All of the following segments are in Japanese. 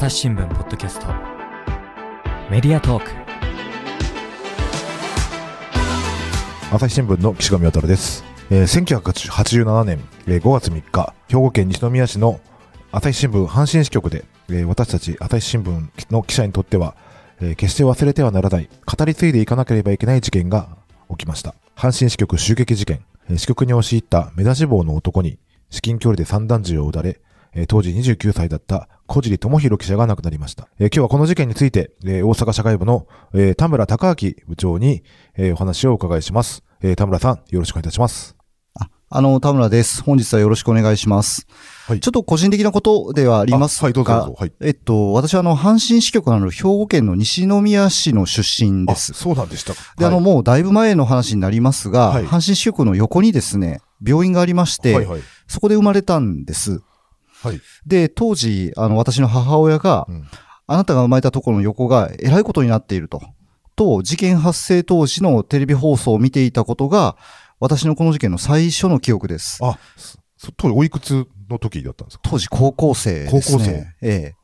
朝日新聞ポッドキャスト。メディアトーク。朝日新聞の岸上渉です、えー1987年、えー5月3日兵庫県西宮市の朝日新聞阪神支局で、えー私たち朝日新聞の記者にとっては、えー決して忘れてはならない語り継いでいかなければいけない事件が起きました。阪神支局襲撃事件、えー支局に押し入った目出し帽の男に至近距離で散弾銃を撃たれえー当時29歳だった小尻智弘記者が亡くなりました。えー今日はこの事件について、えー大阪社会部の、えー田村隆明部長に、えーお話をお伺いします。えー田村さん、よろしくお願いいたします。ああの、田村です。本日はよろしくお願いします。はいちょっと個人的なことではありますが、あはいどうぞどうぞはいえっと、私はあの、阪神支局のある兵庫県の西宮市の出身であ、す。そうなんでしたか。で、あの、はいもうだいぶ前の話になりますが、はい阪神支局の横にですね、病院がありまして、はいはい。そこで生まれたんです。はい。で、当時、あの、私の母親が、うんあなたが生まれたところの横がえらいことになっていると。と、事件発生当時のテレビ放送を見ていたことが、私のこの事件の最初の記憶です。あ、そ当時おいくつの時だったんですか？当時高校生ですね。高校生ええ。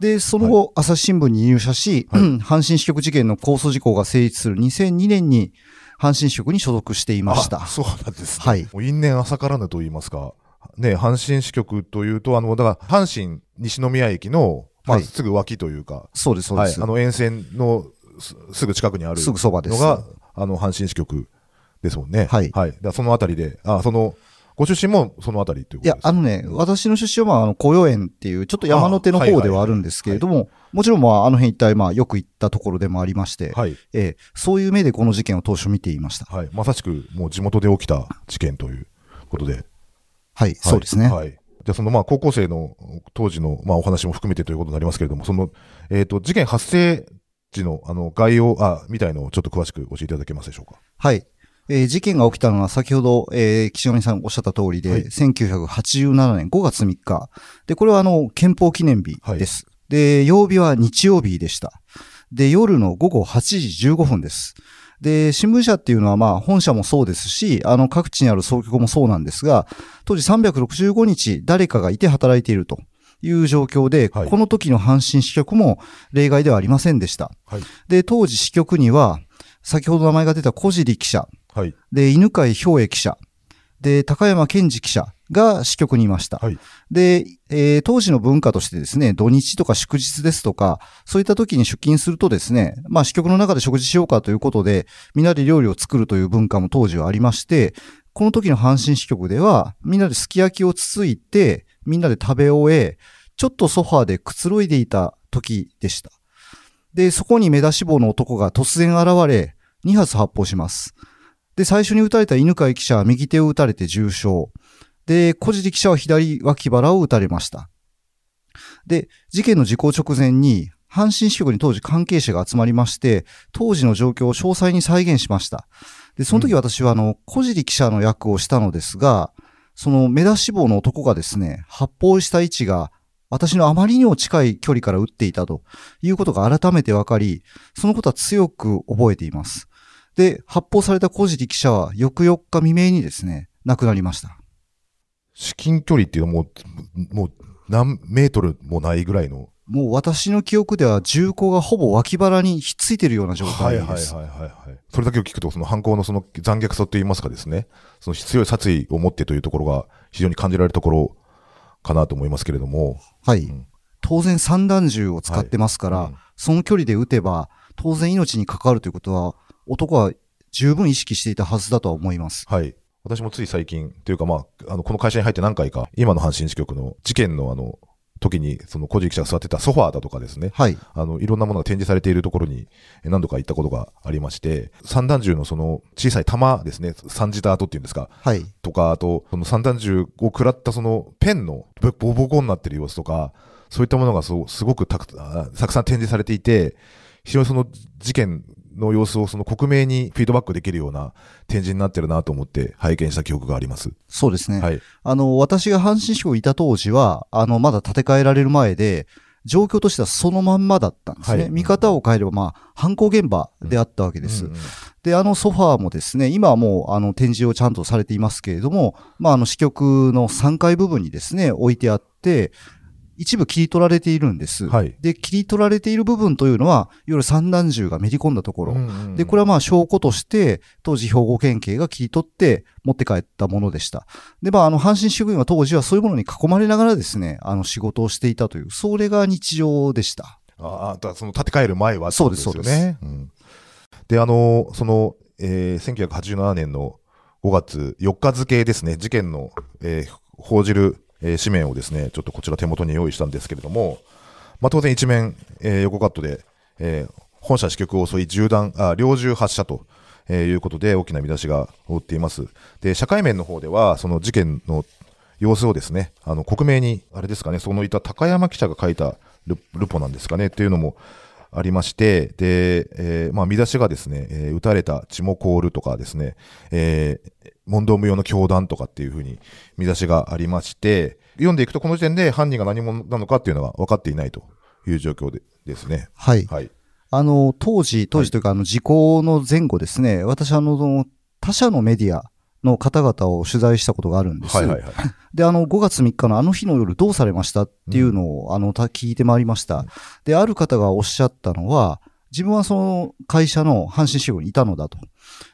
で、その後、朝日新聞に入社し、はい阪神支局事件の控訴事項が成立する2002年に、阪神支局に所属していましたあ。そうなんですね。はいもう因縁浅からぬと言いますか。ね、阪神支局というと、あの、だから、阪神西宮駅の、まあ、はいすぐ脇というか、そうです、そうはい、です。あの沿線のすすぐ近くにあるすぐそばです。のが、あの、阪神支局ですもんね。はいはい。だそのあたりで、あ、その、ご出身もそのあたりというこいやとで、すか？あのね、私の出身は、まあ、あの、紅葉園っていう、ちょっと山の手の方ではあるんですけれども、もちろん、まあ、あの辺一帯、まあ、よく行ったところでもありまして、はい。ええ、そういう目でこの事件を当初見ていました。はい。まさしく、もう地元で起きた事件ということで。はい、そうですね。はい。じゃあ、その、まあ、高校生の当時の、まあ、お話も含めてということになりますけれども、その、えっ、と、事件発生時の、あの、概要、あ、みたいのをちょっと詳しく教えていただけますでしょうか？はい。えー事件が起きたのは先ほど、えー岸上さんおっしゃった通りで、はい1987年5月3日。で、これはあの、憲法記念日です。で、曜日は日曜日でした。で、夜の午後8時15分です。で、新聞社っていうのはまあ本社もそうですし、あの各地にある総局もそうなんですが、当時365日誰かがいて働いているという状況で、はいこの時の阪神支局も例外ではありませんでした。はい。で、当時支局には、先ほど名前が出た小尻記者、はい。で、犬飼兵衛記者、で、高山健二記者が支局にいました。はい。で、えー当時の文化としてですね、土日とか祝日ですとか、そういった時に出勤するとですね、まあ支局の中で食事しようかということで、みんなで料理を作るという文化も当時はありまして、この時の阪神支局では、みんなですき焼きをつついて、みんなで食べ終え、ちょっとソファーでくつろいでいた時でした。で、そこに目出し帽の男が突然現れ、2発発砲します。で、最初に撃たれた犬飼記者は右手を撃たれて重傷。で、小尻記者は左脇腹を撃たれました。で、事件の時効直前に、阪神支局に当時関係者が集まりまして、当時の状況を詳細に再現しました。で、その時私はあの、小尻記者の役をしたのですが、その目出し帽の男がですね、発砲した位置が、私のあまりにも近い距離から撃っていたということが改めて分かり、そのことは強く覚えています。で、発砲された小尻記者は翌4日未明にですね、亡くなりました。至近距離っていうのはもう、もう何メートルもないぐらいの。もう私の記憶では銃口がほぼ脇腹にひっついているような状はい態です。はいはいはいはい。それだけを聞くと、その犯行のその残虐さといいますかですね、その強い殺意を持ってというところが非常に感じられるところかなと思いますけれども。はいうん当然散弾銃を使ってますから、はいうんその距離で撃てば、当然命に関わるということは、男は十分意識していたはずだとは思います。はい。私もつい最近、というかまあ、あの、この会社に入って何回か、今の阪神支局の事件のあの、時に、その小路記者が座ってたソファーだとかですね、はい。あの、いろんなものが展示されているところにえ何度か行ったことがありまして、散弾銃のその小さい弾ですね、三次ダートっていうんですか、はい。とか、あと、その散弾銃を食らったそのペンのボボボコになってる様子とか、そういったものがそうすごくたくあたくさん展示されていて、非常にその事件の様子をその克明にフィードバックできるような展示になってるなと思って拝見した記憶があります。そうですね。はい。あの、私が阪神支局にいた当時は、あの、まだ建て替えられる前で、状況としてはそのまんまだったんですね。はい見方を変えれば、まあ、犯行現場であったわけです。うんうんで、あのソファーもですね、今はもうあの展示をちゃんとされていますけれども、まああの支局の3階部分にですね、置いてあって、一部切り取られているんです。はい。で、切り取られている部分というのは、いわゆる散弾銃がめり込んだところ。で、これは、はまあ証拠として、当時兵庫県警が切り取って持って帰ったものでした。で、まあ、あの、阪神職員は当時はそういうものに囲まれながらですね、あの、仕事をしていたという、それが日常でした。ああ、だその建て替える前はってそうですよね。うんで、あの、その、えー、1987年の5月4日付ですね、事件の、えー報じる、えー紙面をですね、ちょっとこちら手元に用意したんですけれども、まあ、当然一面、えー横カットで、えー本社支局を襲い銃弾、あ、猟銃発射と、えーいうことで大きな見出しが載っています。で、社会面の方では、その事件の様子をですね、あの、克明に、あれですかね、そのいた高山記者が書いたルルポなんですかね、っていうのもありまして、で、えーまあ、見出しがですね、えー撃たれた血も凍るとかですね、えー問答無用の教団とかっていうふうに見出しがありまして、読んでいくとこの時点で犯人が何者なのかっていうのは分かっていないという状況でですね。はい。はい。あの、当時、当時というか、あの、時効の前後ですね、私、あの、その他社のメディアの方々を取材したことがあるんです。はいはいはい。で、あの、5月3日のあの日の夜どうされましたっていうのを、あの、た聞いてまいりました。で、ある方がおっしゃったのは、自分はその会社の阪神支局にいたのだと。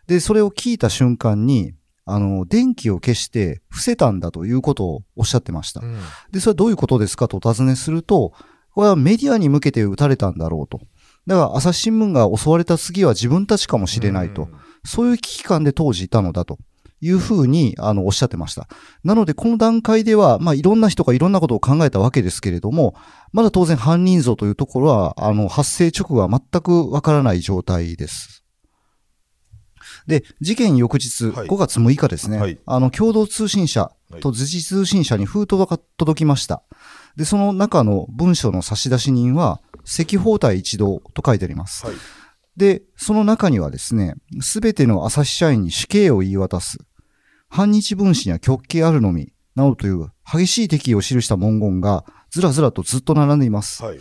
で、それを聞いた瞬間に、あの、電気を消して伏せたんだということをおっしゃってました。うんで、それはどういうことですかとお尋ねすると、これはメディアに向けて撃たれたんだろうと。だから、朝日新聞が襲われた次は自分たちかもしれないと。うんそういう危機感で当時いたのだというふうに、あの、おっしゃってました。なので、この段階では、まあ、いろんな人がいろんなことを考えたわけですけれども、まだ当然犯人像というところは、あの、発生直後は全くわからない状態です。で、事件翌日、はい5月6日ですね、はいあの、共同通信社と図示通信社に封筒が届きました。で、その中の文書の差出人は、赤包帯一同と書いてあります。はい。で、その中にはですね、すべての朝日社員に死刑を言い渡す、反日分子には極刑あるのみ、などという激しい敵意を記した文言がずらずらとずっと並んでいます。はい。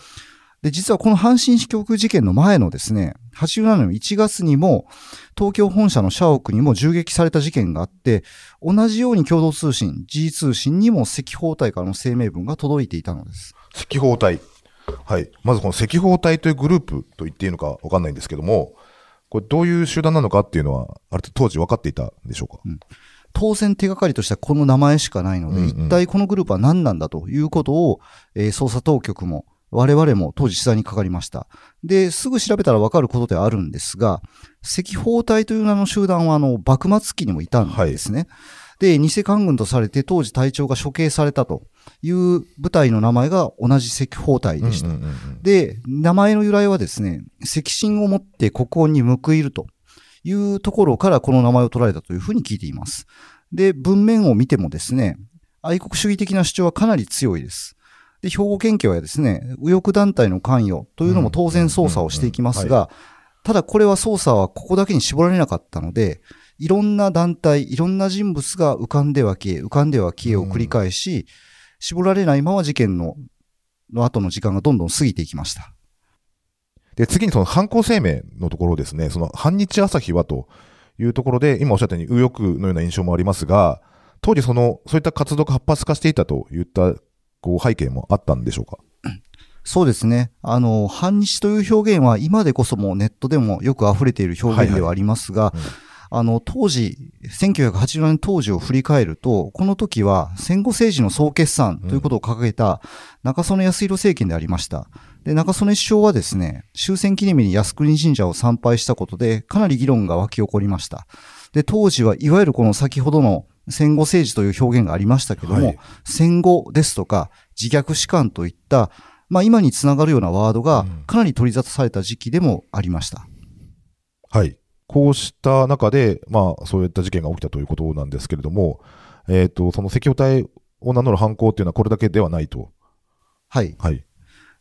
で、実はこの阪神支局事件の前のですね、87年の1月にも、東京本社の社屋にも銃撃された事件があって、同じように共同通信、G 通信にも赤包帯からの声明文が届いていたのです。赤包帯。はい。まずこの赤包帯というグループと言っていいのかわかんないんですけども、これどういう集団なのかっていうのは、あれ当時分かっていたんでしょうか、当然手がかりとしてはこの名前しかないので、うんうん一体このグループは何なんだということを、えー捜査当局も我々も当時取材にかかりました。で、すぐ調べたらわかることではあるんですが、赤包帯という名の集団はあの、幕末期にもいたんですね。で、偽官軍とされて当時隊長が処刑されたという部隊の名前が同じ赤包帯でした。うんうんうんうんで、名前の由来はですね、赤心を持って国王に報いるというところからこの名前を取られたというふうに聞いています。で、文面を見てもですね、愛国主義的な主張はかなり強いです。で、兵庫県警はですね、右翼団体の関与というのも当然捜査をしていきますが、ただこれは捜査はここだけに絞られなかったので、いろんな団体、いろんな人物が浮かんでは消え、浮かんでは消えを繰り返し、絞られないまま事件のの後の時間がどんどん過ぎていきました。で、次にその犯行声明のところですね、その反日朝日はというところで、今おっしゃったように右翼のような印象もありますが、当時その、そういった活動が活発化していたといった、こう、背景もあったんでしょうか？そうですね。あの、反日という表現は今でこそもうネットでもよく溢れている表現ではありますが、いはい。うんあの、当時、1980年当時を振り返ると、この時は戦後政治の総決算ということを掲げた中曽根康弘政権でありました。で、中曽根首相はですね、終戦記念日に靖国神社を参拝したことで、かなり議論が湧き起こりました。で、当時はいわゆるこの先ほどの戦後政治という表現がありましたけども、はい戦後ですとか自虐史観といった、まあ今につながるようなワードがうんかなり取り沙汰された時期でもありました。はい。こうした中で、まあ、そういった事件が起きたということなんですけれども、えっ、と、その赤包帯を名乗る犯行っていうのはこれだけではないと。はい。はい。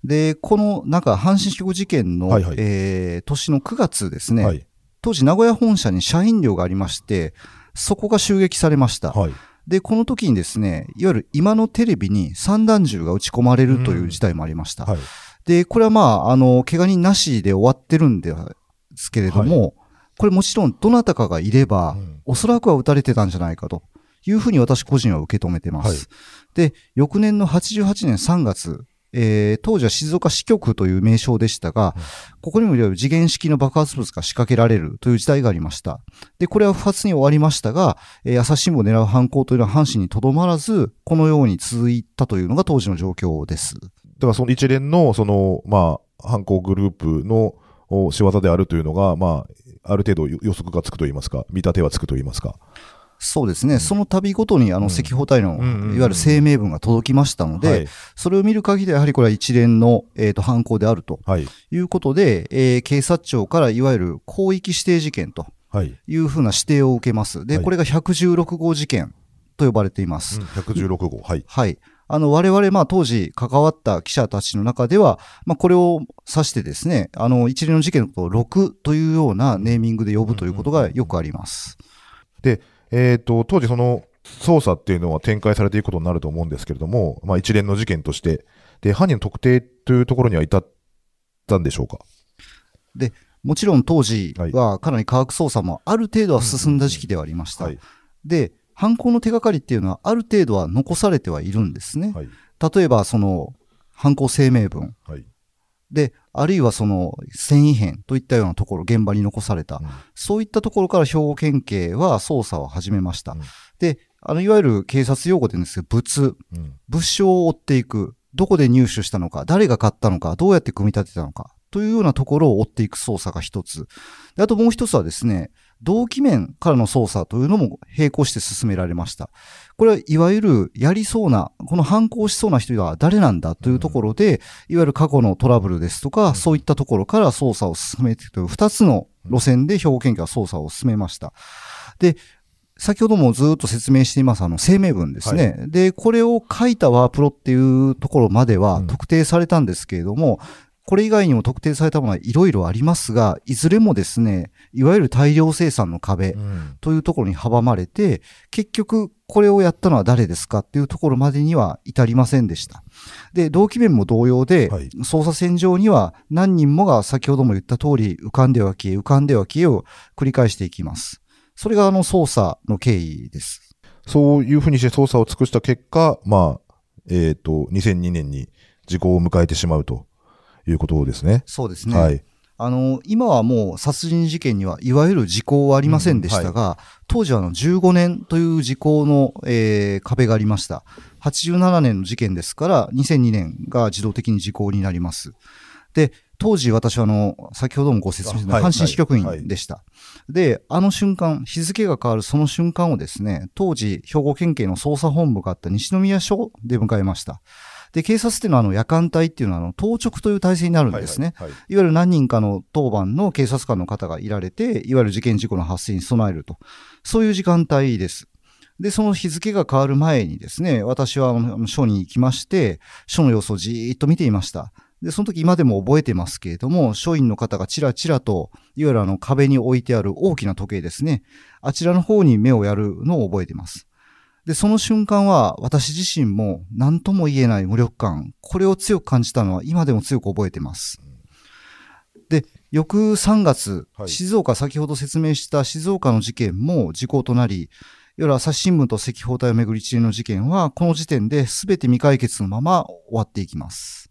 で、この、なんか、阪神支局事件の、はいはいえー年の9月ですね、はい。当時名古屋本社に社員寮がありまして、そこが襲撃されました。はい。で、この時にですね、いわゆる今のテレビに散弾銃が撃ち込まれるという事態もありました。はい。で、これはまあ、あの、怪我人なしで終わってるんですけれども、これもちろんどなたかがいれば、うんおそらくは撃たれてたんじゃないかというふうに私個人は受け止めてます。はいで、翌年の88年3月えー当時は静岡支局という名称でしたが、うんここにもいわゆる次元式の爆発物が仕掛けられるという時代がありました。で、これは不発に終わりましたが、えー朝日新聞を狙う犯行というのは阪神にとどまらず、このように続いたというのが当時の状況です。だからその一連の、その、まあ、犯行グループのお仕業であるというのが、まあ、ある程度予測がつくといいますか、見立てはつくといいますか。そうですね。その度ごとに、あの、うん赤報隊の、うんうんうんいわゆる声明文が届きましたので、はい。それを見る限りでやはりこれは一連の、えーと犯行であるとはい。いうことで、えー警察庁からいわゆる広域指定事件とはい。いうふうな指定を受けます。で、はいこれが116号事件と呼ばれています。うん116号。はい。はい。あの、我々、まあ、当時関わった記者たちの中では、まあ、これを指してですね、あの、一連の事件のことを6というようなネーミングで呼ぶということがよくあります。えっ、と、当時その捜査っていうのは展開されていくことになると思うんですけれども、まあ一連の事件として、で、犯人の特定というところには至ったんでしょうか？もちろん当時はかなり科学捜査もある程度は進んだ時期ではありました。はい。で、犯行の手がかりっていうのはある程度は残されてはいるんですね。はい。例えば、その、犯行声明文。はい。で、あるいはその、繊維片といったようなところ、現場に残された。うんそういったところから兵庫県警は捜査を始めました。うんで、あの、いわゆる警察用語で言うんですけど、物、うん。物証を追っていく。どこで入手したのか、誰が買ったのか、どうやって組み立てたのか、というようなところを追っていく捜査が一つ。であともう一つはですね、動機面からの捜査というのも並行して進められました。これはいわゆるやりそうな、この犯行しそうな人は誰なんだというところで、いわゆる過去のトラブルですとか、そういったところから捜査を進めていくという二つの路線で兵庫県警は捜査を進めました。で、先ほどもずっと説明しています、あの、声明文ですね。で、これを書いたワープロっていうところまではうん特定されたんですけれども、これ以外にも特定されたものはいろいろありますが、いずれもですね、いわゆる大量生産の壁うんというところに阻まれて、結局これをやったのは誰ですか？っていうところまでには至りませんでした。で、動機面も同様で、はい捜査線上には何人もが先ほども言った通り浮かんでは消え、浮かんでは消えを繰り返していきます。それがあの捜査の経緯です。そういうふうにして捜査を尽くした結果、まあ、えっ、と、2002年に時効を迎えてしまうということですね。そうですね。はい。あの、今はもう殺人事件にはいわゆる時効はありませんでしたが、当時はあの15年という時効の、えー壁がありました。87年の事件ですから、2002年が自動的に時効になります。で、当時私はあの、先ほどもご説明した阪神支局はい員でした。で、あの瞬間、日付が変わるその瞬間をですね、当時兵庫県警の捜査本部があった西宮署で迎えました。で、警察っていうのはあの夜間隊っていうのはあの当直という体制になるんですね。はいはいはいいわゆる何人かの当番の警察官の方がいられて、いわゆる事件事故の発生に備えると。そういう時間帯です。で、その日付が変わる前にですね、私はあの署に行きまして、署の様子をじーっと見ていました。で、その時今でも覚えてますけれども、署員の方がちらちらと、いわゆるあの壁に置いてある大きな時計ですね。あちらの方に目をやるのを覚えています。で、その瞬間は私自身も何とも言えない無力感、これを強く感じたのは今でも強く覚えています。で、翌3月、はい静岡、先ほど説明した静岡の事件も時効となり、いわゆる朝日新聞と赤報隊をめぐる一連の事件は、この時点で全て未解決のまま終わっていきます。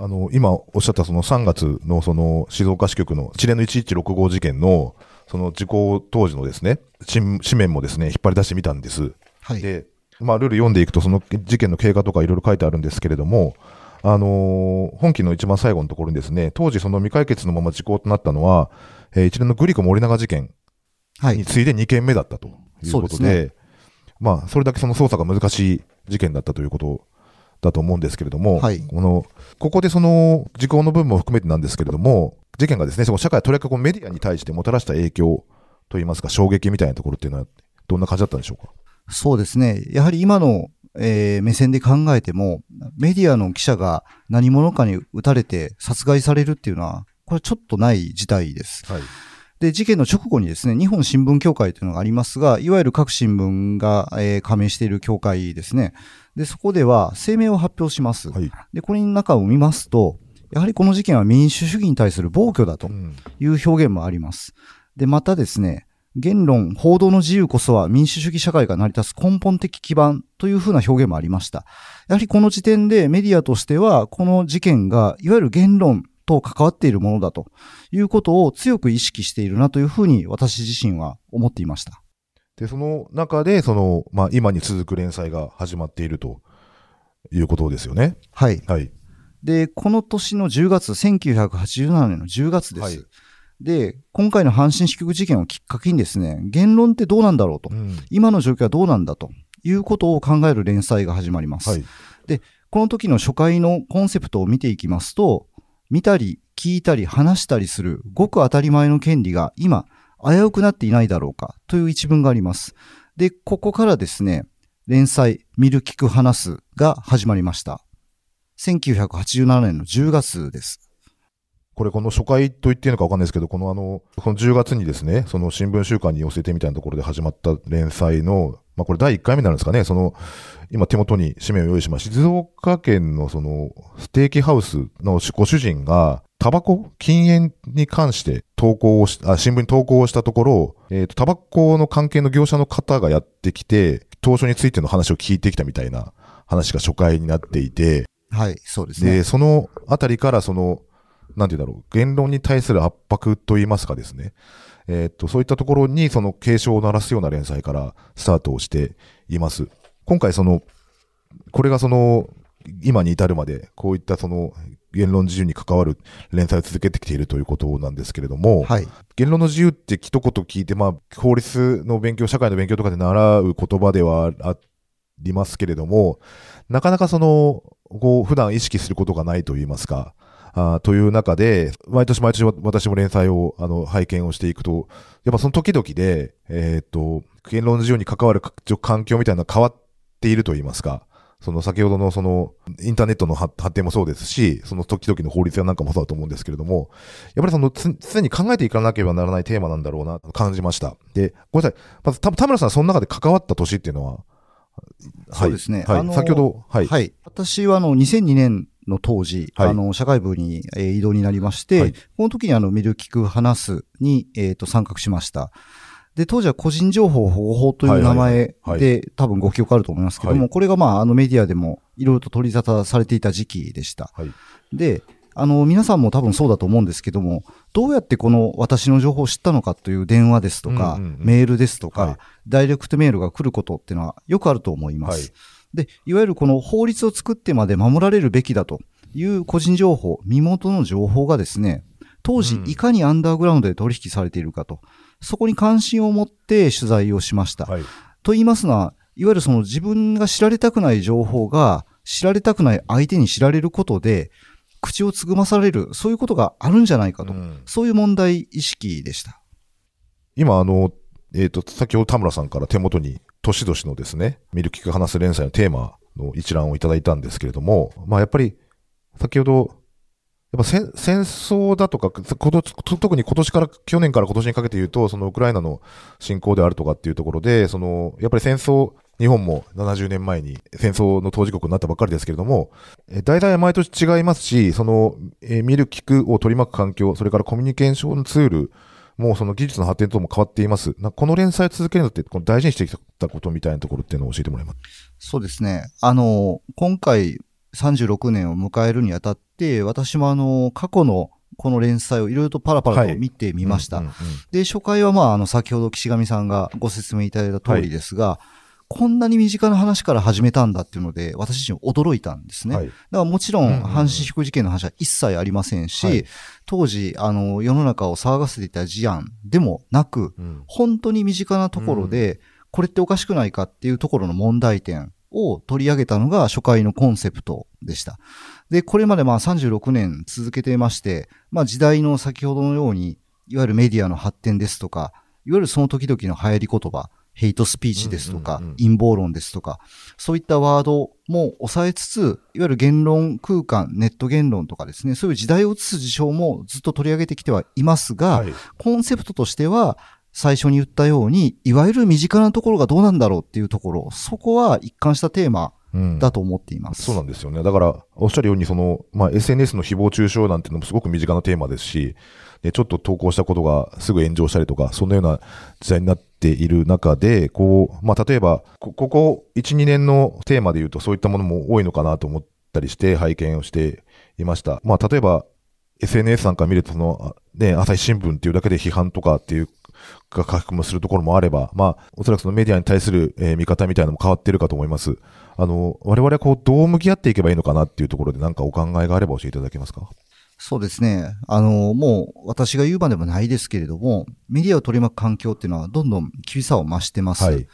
あの、今おっしゃったその3月のその静岡支局の一連の1165事件のその時効当時のですね、紙紙面もですね、引っ張り出してみたんです。はい。で、まあ、ルール読んでいくと、その事件の経過とかいろいろ書いてあるんですけれども、あのー本記の一番最後のところにですね、当時その未解決のまま時効となったのは、えー一連のグリコ森永事件はいに。次いで2件目だったということそうでで、まあ、それだけその捜査が難しい事件だったということだと思うんですけれども、はいこの、ここでその時効の部分も含めてなんですけれども、事件がですね、その社会、とりわけメディアに対してもたらした影響といいますか、衝撃みたいなところっていうのは、どんな感じだったんでしょうか？そうですね。やはり今の、えー目線で考えても、メディアの記者が何者かに撃たれて殺害されるっていうのは、これちょっとない事態です。はい。で、事件の直後にですね、日本新聞協会というのがありますが、いわゆる各新聞が、えー加盟している協会ですね。で、そこでは声明を発表します。はい。で、これの中を見ますと、やはりこの事件は民主主義に対する暴挙だとうん。いう表現もあります。で、またですね、言論、報道の自由こそは民主主義社会が成り立つ根本的基盤というふうな表現もありました。やはりこの時点でメディアとしては、この事件がいわゆる言論と関わっているものだということを強く意識しているなというふうに私自身は思っていました。で、その中で、その、まあ、今に続く連載が始まっているということですよね。はい。はい。で、この年の10月、1987年の10月です。はいで、今回の阪神支局事件をきっかけにですね、言論ってどうなんだろうとう。ん。今の状況はどうなんだということを考える連載が始まります。はい。この時の初回のコンセプトを見ていきますと、見たり、聞いたり、話したりするごく当たり前の権利が今、危うくなっていないだろうかという一文があります。で、ここからですね、連載、見る、聞く、話すが始まりました。1987年の10月です。これ、この初回と言っていいのか分かんないですけど、このあの、この10月にですね、その新聞週間に寄せてみたいなところで始まった連載の、まあこれ第1回目になるんですかね、その、今手元に紙面を用意しました。静岡県のその、ステーキハウスのご主人が、タバコ禁煙に関して投稿をし、あ、新聞に投稿をしたところ、えっ、と、タバコの関係の業者の方がやってきて、当初についての話を聞いてきたみたいな話が初回になっていて、はい、そうですで、ね。そのあたりから、その、なんて言うんだろう、言論に対する圧迫と言いますかですね。えーっと、そういったところに、その警鐘を鳴らすような連載からスタートをしています。今回、その、これがその、今に至るまで、こういったその、言論自由に関わる連載を続けてきているということなんですけれども、はい。言論の自由って一言聞いて、まあ、法律の勉強、社会の勉強とかで習う言葉ではありますけれども、なかなかその、こう、普段意識することがないと言いますか、あーという中で、毎年毎年わ私も連載を、あの、拝見をしていくと、やっぱその時々で、えーっと、言論の自由に関わるか環境みたいなのが変わっていると言いますか、その先ほどのそのインターネットの発発展もそうですし、その時々の法律やなんかもそうだと思うんですけれども、やっぱりそのつ常に考えていかなければならないテーマなんだろうなと感じました。で、ごめんなさい。まず、た田村さん、その中で関わった年っていうのは、そうですねはい。先ほど、はい。はい。私はあの、2002年の当時、はい。あの、社会部に、えー移動になりまして、はい。この時にあの、見る、聞く、話すに、えっ、と、参画しました。で、当時は個人情報保護法という名前で、多分ご記憶あると思いますけども、はい。これがまあ、あのメディアでもいろいろと取り沙汰されていた時期でした。はい。で、あの、皆さんも多分そうだと思うんですけども、どうやってこの私の情報を知ったのかという電話ですとか、うんうんうん。メールですとか、はい。ダイレクトメールが来ることっていうのはよくあると思います。はいで、いわゆるこの法律を作ってまで守られるべきだという個人情報、身元の情報がですね、当時うんいかにアンダーグラウンドで取引されているかと、そこに関心を持って取材をしました。はい。と言いますのは、いわゆるその自分が知られたくない情報が知られたくない相手に知られることで、口をつぐまされる、そういうことがあるんじゃないかと、うんそういう問題意識でした。今、あの、えっ、と、先ほど田村さんから手元に、年々のですね、見る聞く話す連載のテーマの一覧をいただいたんですけれども、まあやっぱり、先ほど、やっぱ戦争だとか、特に今年から、去年から今年にかけて言うと、そのウクライナの侵攻であるとかっていうところで、その、やっぱり戦争、日本も70年前に戦争の当事国になったばっかりですけれども、え大体毎年違いますし、その、えー見る聞くを取り巻く環境、それからコミュニケーションツール、もうその技術の発展とも変わっています。なこの連載を続けるのって、この大事にしてきたことみたいなところっていうのを教えてもらいます？そうですね。あの、今回36年を迎えるにあたって、私もあの、過去のこの連載をいろいろとパラパラはいと見てみました。で、初回はまあ、あの、先ほど岸上さんがご説明いただいた通りですが、こんなに身近な話から始めたんだっていうので、私自身驚いたんですね。はいだからもちろん、うんうんうん阪神飛行事件の話は一切ありませんし、はい当時、あの、世の中を騒がせていた事案でもなく、うん本当に身近なところで、これっておかしくないかっていうところの問題点を取り上げたのが初回のコンセプトでした。で、これまでまあ36年続けていまして、まあ時代の先ほどのように、いわゆるメディアの発展ですとか、いわゆるその時々の流行り言葉、ヘイトスピーチですとか、陰謀論ですとか、そういったワードも抑えつつ、いわゆる言論空間、ネット言論とかですね、そういう時代を映す事象もずっと取り上げてきてはいますが、はい。コンセプトとしては、最初に言ったように、いわゆる身近なところがどうなんだろうっていうところ、そこは一貫したテーマうんだと思っています。そうなんですよね。だから、おっしゃるように、その、まあ、SNS の誹謗中傷なんてのもすごく身近なテーマですし、で、ちょっと投稿したことがすぐ炎上したりとか、そんなような時代になっている中で、こう、まあ、例えば、こここ1、2年のテーマで言うと、そういったものも多いのかなと思ったりして、拝見をしていました。まあ、例えば、SNS なんか見ると、その、あね、朝日新聞っていうだけで批判とかっていう、が書き込むするところもあれば、まあ、おそらくそのメディアに対する、えー見方みたいなのも変わってるかと思います。あの、我々はこう、どう向き合っていけばいいのかなっていうところで何かお考えがあれば教えていただけますか？そうですね。あの、もう私が言うまでもないですけれども、メディアを取り巻く環境っていうのはどんどん厳しさを増してます。はい。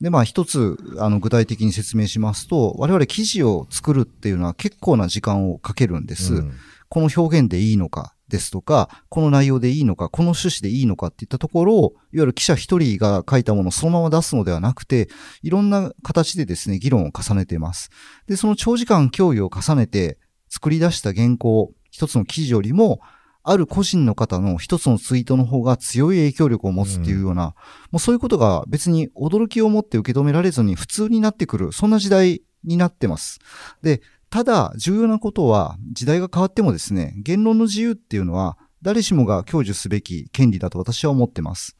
で、まあ一つ、あの、具体的に説明しますと、我々記事を作るっていうのは結構な時間をかけるんです。うんこの表現でいいのかですとか、この内容でいいのか、この趣旨でいいのかっていったところを、いわゆる記者一人が書いたものをそのまま出すのではなくて、いろんな形でですね、議論を重ねています。で、その長時間協議を重ねて作り出した原稿、一つの記事よりも、ある個人の方の一つのツイートの方が強い影響力を持つっていうような、もうそういうことが別に驚きを持って受け止められずに普通になってくる、そんな時代になってます。で、ただ重要なことは時代が変わってもですね、言論の自由っていうのは誰しもが享受すべき権利だと私は思ってます。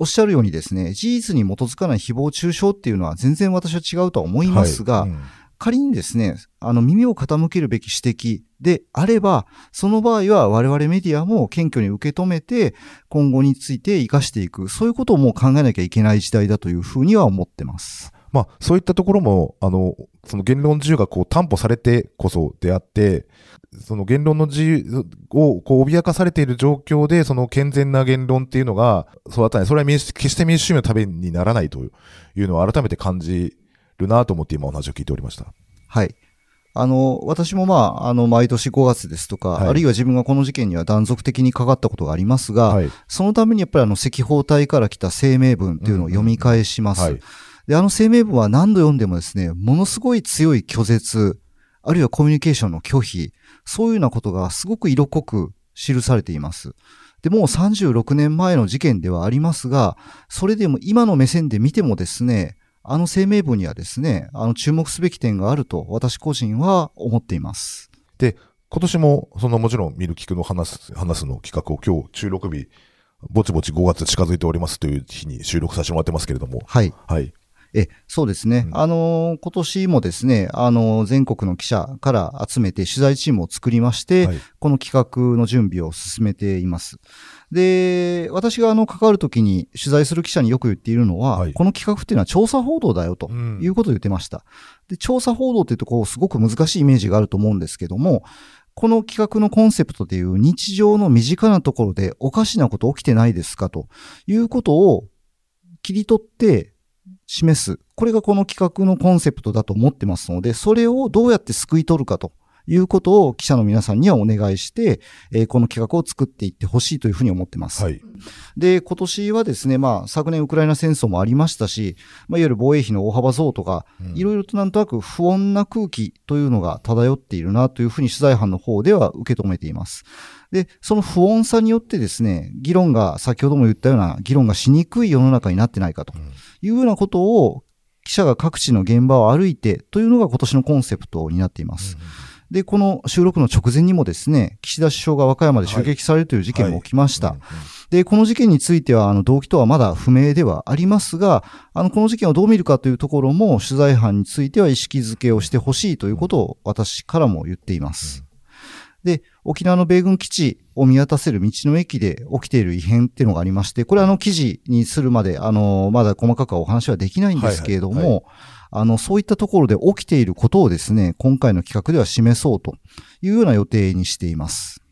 おっしゃるようにですね、事実に基づかない誹謗中傷っていうのは全然私は違うとは思いますが、はいうん仮にですね、あの耳を傾けるべき指摘であれば、その場合は我々メディアも謙虚に受け止めて、今後について活かしていく、そういうことをもう考えなきゃいけない時代だというふうには思ってます。まあ、そういったところも、あの、その言論自由がこう担保されてこそであって、その言論の自由をこう脅かされている状況で、その健全な言論っていうのが育たない。それは民主決して民主主義のためにならないというのを改めて感じるなと思って今お話を聞いておりました。はい。あの、私もまあ、あの、毎年5月ですとか、はいあるいは自分がこの事件には断続的にかかったことがありますが、はい。そのためにやっぱりあの、赤報隊から来た声明文っていうのを読み返します。はい。で、あの声明文は何度読んでもですね、ものすごい強い拒絶、あるいはコミュニケーションの拒否、そういうようなことがすごく色濃く記されています。で、もう36年前の事件ではありますが、それでも今の目線で見てもですね、あの声明文にはですね、あの注目すべき点があると私個人は思っています。今年も、そのもちろん見る聞くの話す、話すの企画を今日収録日、ぼちぼち5月近づいておりますという日に収録させてもらってますけれども、はい。はい。え、そうですね。うんあのー今年もですね、あのー全国の記者から集めて取材チームを作りまして、はい。この企画の準備を進めています。で、私があの、関わるときに取材する記者によく言っているのは、はいこの企画っていうのは調査報道だよとうんいうことを言ってました。で、調査報道っていうとこう、すごく難しいイメージがあると思うんですけども、この企画のコンセプトでいう日常の身近なところでおかしなこと起きてないですかということを切り取って示す。これがこの企画のコンセプトだと思ってますので、それをどうやって救い取るかということを記者の皆さんにはお願いして、えーこの企画を作っていってほしいというふうに思ってます。はい。で、今年はですね、まあ、昨年ウクライナ戦争もありましたし、まあ、いわゆる防衛費の大幅増とか、うんいろいろとなんとなく不穏な空気というのが漂っているなというふうに取材班の方では受け止めています。で、その不穏さによってですね、議論が、先ほども言ったような議論がしにくい世の中になってないかとうんいうようなことを、記者が各地の現場を歩いてというのが今年のコンセプトになっています。で、この収録の直前にもですね、岸田首相が和歌山で襲撃されるという事件も起きました。で、この事件については、あの、動機とはまだ不明ではありますが、あの、この事件をどう見るかというところも、取材班については意識づけをしてほしいということを私からも言っています。で、沖縄の米軍基地を見渡せる道の駅で起きている異変っていうのがありまして、これはあの記事にするまで、あの、まだ細かくはお話はできないんですけれども、はいはいあの、そういったところで起きていることをですね、今回の企画では示そうというような予定にしています。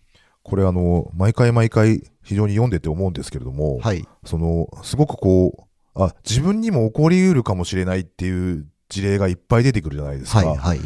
これあの、毎回毎回非常に読んでて思うんですけれども、はい。その、すごくこう、あ、自分にも起こり得るかもしれないっていう事例がいっぱい出てくるじゃないですか。はい、はい。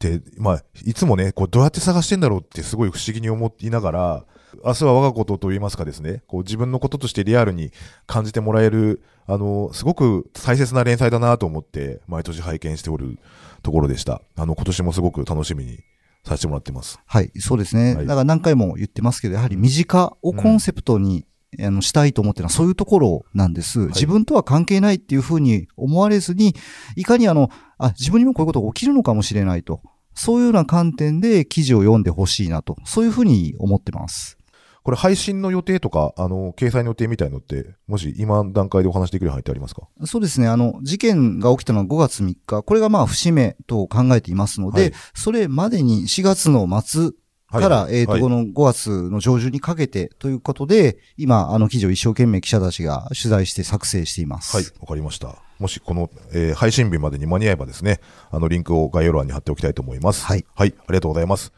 で、まあ、いつもね、こう、どうやって探してんだろうってすごい不思議に思いながら、明日は我がことと言いますかですね、こう自分のこととしてリアルに感じてもらえる、あの、すごく大切な連載だなと思って、毎年拝見しておるところでした。あの、今年もすごく楽しみにさせてもらってます。はい、そうですね。はいだから何回も言ってますけど、やはり身近をコンセプトに、あのしたいと思ってるのはそういうところなんです。自分とは関係ないっていうふうに思われずに、いかにあの、あ、自分にもこういうことが起きるのかもしれないと。そういうような観点で記事を読んでほしいなと。そういうふうに思ってます。これ配信の予定とか、あの、掲載の予定みたいのって、もし今段階でお話できる範囲ってありますか？そうですね。あの、事件が起きたのは5月3日。これがまあ節目と考えていますので、はいそれまでに4月の末から、えっ、と、はいこの5月の上旬にかけてということで、今、あの記事を一生懸命記者たちが取材して作成しています。はい、わかりました。もしこの、えー配信日までに間に合えばですね、あの、リンクを概要欄に貼っておきたいと思います。はい。はい、ありがとうございます。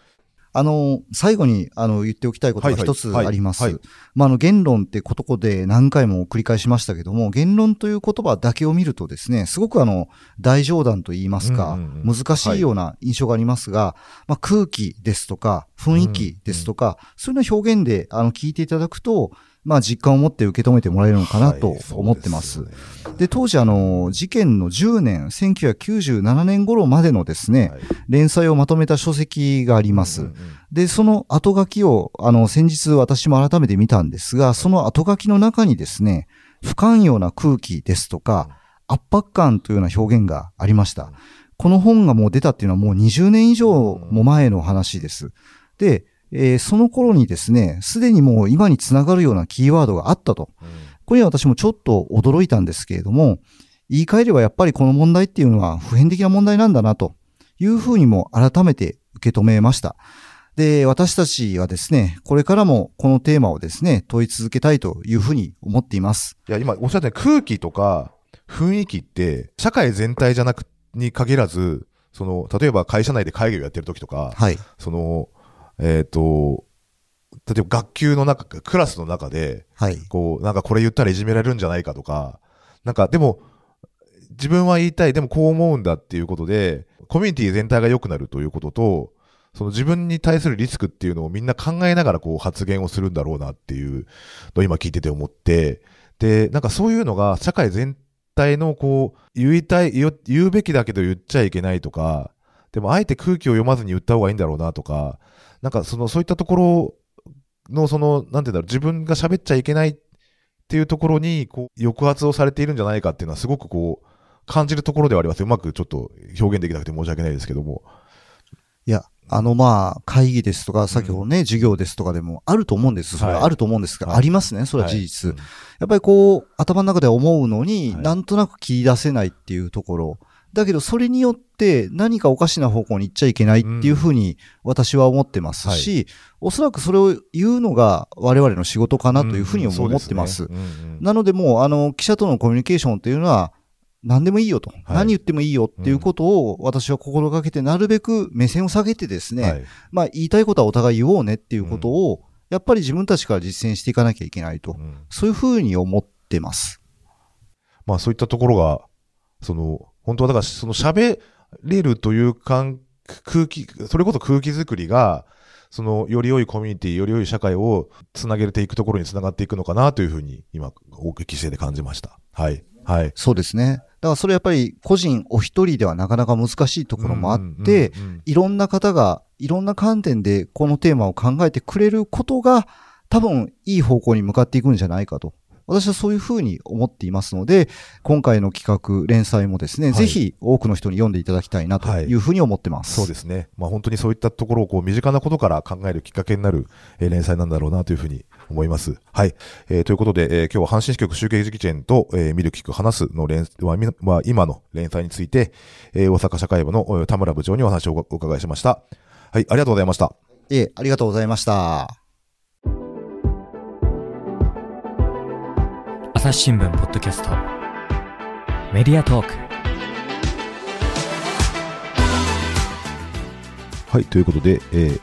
あの、最後に、あの、言っておきたいことが一つあります。まあ、あの、言論ってことこで何回も繰り返しましたけども、言論という言葉だけを見るとですね、すごくあの、大冗談と言いますか、難しいような印象がありますが、まあ、空気ですとか、雰囲気ですとか、そういうような表現で、あの、聞いていただくと、まあ、実感を持って受け止めてもらえるのかなと思ってます。よねで、当時あの、事件の10年、1997年頃までのですね、はい連載をまとめた書籍があります。うんうんうんで、その後書きを、あの、先日私も改めて見たんですが、その後書きの中にですね、不寛容な空気ですとか、圧迫感というような表現がありました。この本がもう出たっていうのはもう20年以上も前の話です。で、えーその頃にですね、すでにもう今につながるようなキーワードがあったと。うんこれには私もちょっと驚いたんですけれども、言い換えればやっぱりこの問題っていうのは普遍的な問題なんだなというふうにも改めて受け止めました。で、私たちはですね、これからもこのテーマをですね、問い続けたいというふうに思っています。いや、今おっしゃったように空気とか雰囲気って、社会全体じゃなく、に限らず、その、例えば会社内で会議をやってる時とか、はい。その、えっ、と、例えば学級の中、クラスの中で、はい。こう、なんかこれ言ったらいじめられるんじゃないかとか、なんかでも、自分は言いたい、でもこう思うんだっていうことで、コミュニティ全体が良くなるということと、その自分に対するリスクっていうのをみんな考えながらこう発言をするんだろうなっていうのを今聞いてて思って、で、なんかそういうのが社会全体のこう、言いたい、言うべきだけど言っちゃいけないとか、でもあえて空気を読まずに言った方がいいんだろうなとか、なんかその、そういったところのその、なんていうんだろう、自分が喋っちゃいけないっていうところに、こう、抑圧をされているんじゃないかっていうのはすごくこう、感じるところではあります。うまくちょっと表現できなくて申し訳ないですけども。いや、あのまあ、会議ですとか、先ほどね、授業ですとかでもあると思うんです。それははいあると思うんですが、はいありますね。それは事実。はいやっぱりこう、頭の中で思うのに、はいなんとなく切り出せないっていうところ。だけど、それによって何かおかしな方向に行っちゃいけないっていうふうに私は思ってますし、おそらくそれを言うのが我々の仕事かなというふうにも思ってます。なのでもう、あの、記者とのコミュニケーションっていうのは、何でもいいよと、何言ってもいいよっていうことを私は心がけて、なるべく目線を下げてですね、はい。まあ言いたいことはお互い言おうねっていうことを、やっぱり自分たちから実践していかなきゃいけないと。うん。そういうふうに思ってます。まあそういったところが、その、本当はだからその喋れるという感空気、それこそ空気作りが、その、より良いコミュニティ、より良い社会をつなげていくところにつながっていくのかなというふうに、今、お聞きしてて感じました。はい。はい。そうですね。だからそれやっぱり個人お一人ではなかなか難しいところもあって、いろんな方がいろんな観点でこのテーマを考えてくれることが多分いい方向に向かっていくんじゃないかと。私はそういうふうに思っていますので、今回の企画、連載もですね、はいぜひ多くの人に読んでいただきたいなというふうに思ってます。そうですね。まあ本当にそういったところをこう身近なことから考えるきっかけになる、えー連載なんだろうなというふうに思います。はい。えーということで、えー今日は阪神支局集計事件と、えー見る聞く話すの連、はみまあ今の連載について、えー大阪社会部のえー田村部長にお話をお伺いしました。はい。ありがとうございました。ええ、ありがとうございました。朝日新聞ポッドキャストメディアトークはい。ということで、えー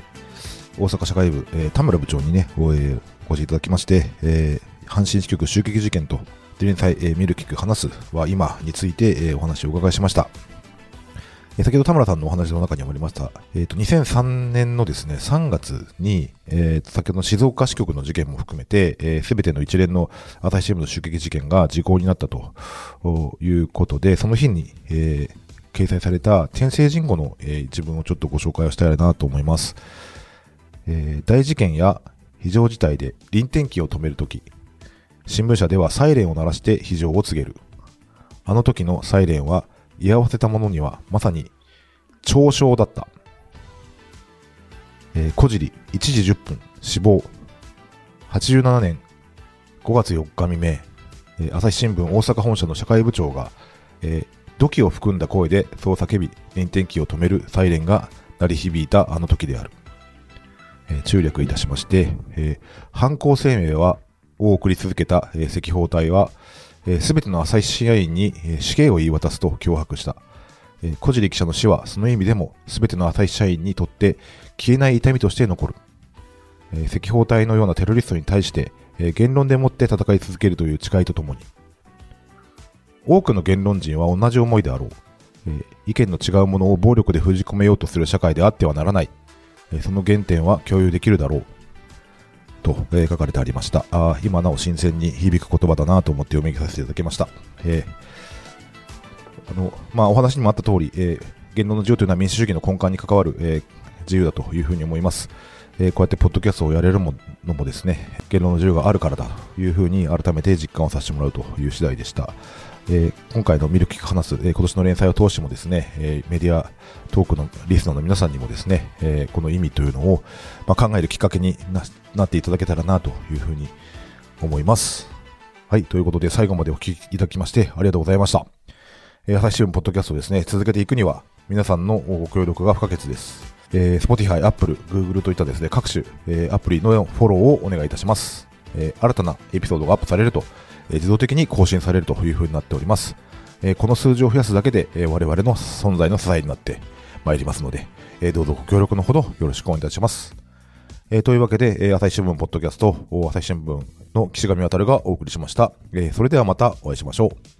大阪社会部、えー田村部長にね、お,、えーお越しいただきまして、えー阪神支局襲撃事件と、連載、えー見る聞く話すは今について、えーお話をお伺いしました。先ほど田村さんのお話の中にもありました、えっ、と、2003年のですね、3月に、えーと先ほどの静岡支局の事件も含めて、す、えー、べ、ての一連の朝日新聞の襲撃事件が時効になったということで、その日に、えー掲載された天聖人語の、えー自分をちょっとご紹介をしたいなと思います。えー大事件や非常事態で臨転機を止めるとき、新聞社ではサイレンを鳴らして非常を告げる。あの時のサイレンは居合わせた者にはまさに嘲笑だった。えー、小尻1時10分死亡。87年5月4日未明、えー朝日新聞大阪本社の社会部長が、えー土器を含んだ声でそう叫び、臨転機を止めるサイレンが鳴り響いたあの時である。えー中略いたしまして、えー犯行声明は、を送り続けた、えー赤報隊は、すべての朝日支配員に、死刑を言い渡すと脅迫した。小尻記者の死は、その意味でも、すべての朝日社員にとって消えない痛みとして残る。赤報隊のようなテロリストに対して、言論でもって戦い続けるという誓いとともに、多くの言論人は同じ思いであろう。意見の違うものを暴力で封じ込めようとする社会であってはならない。その原点は共有できるだろう。と、えー書かれてありました。あ今なお新鮮に響く言葉だなと思って読み上げさせていただきました。えーあの、まあ、お話にもあった通り、えー言論の自由というのは民主主義の根幹に関わる、えー自由だというふうに思います。えーこうやってポッドキャストをやれるものもですね、言論の自由があるからだというふうに改めて実感をさせてもらうという次第でした。えー今回のミルクキ話す、えー今年の連載を通してもですね、えーメディアトークのリスナーの皆さんにもですね、えこの意味というのを、まあ、考えるきっかけにななっていただけたらなというふうに思います。はい、ということで最後までお聞きいただきましてありがとうございました。えー朝日新聞ポッドキャストをですね、続けていくには皆さんのご協力が不可欠です。えー Spotify、Apple、Google といったですね、各種、えアプリのフォローをお願いいたします。え新たなエピソードがアップされると、自動的に更新されるというふうになっております。この数字を増やすだけで、我々の存在の支えになってまいりますので、どうぞご協力のほどよろしくお願いいたします。というわけで、朝日新聞ポッドキャスト、朝日新聞の岸上渉がお送りしました。それではまたお会いしましょう。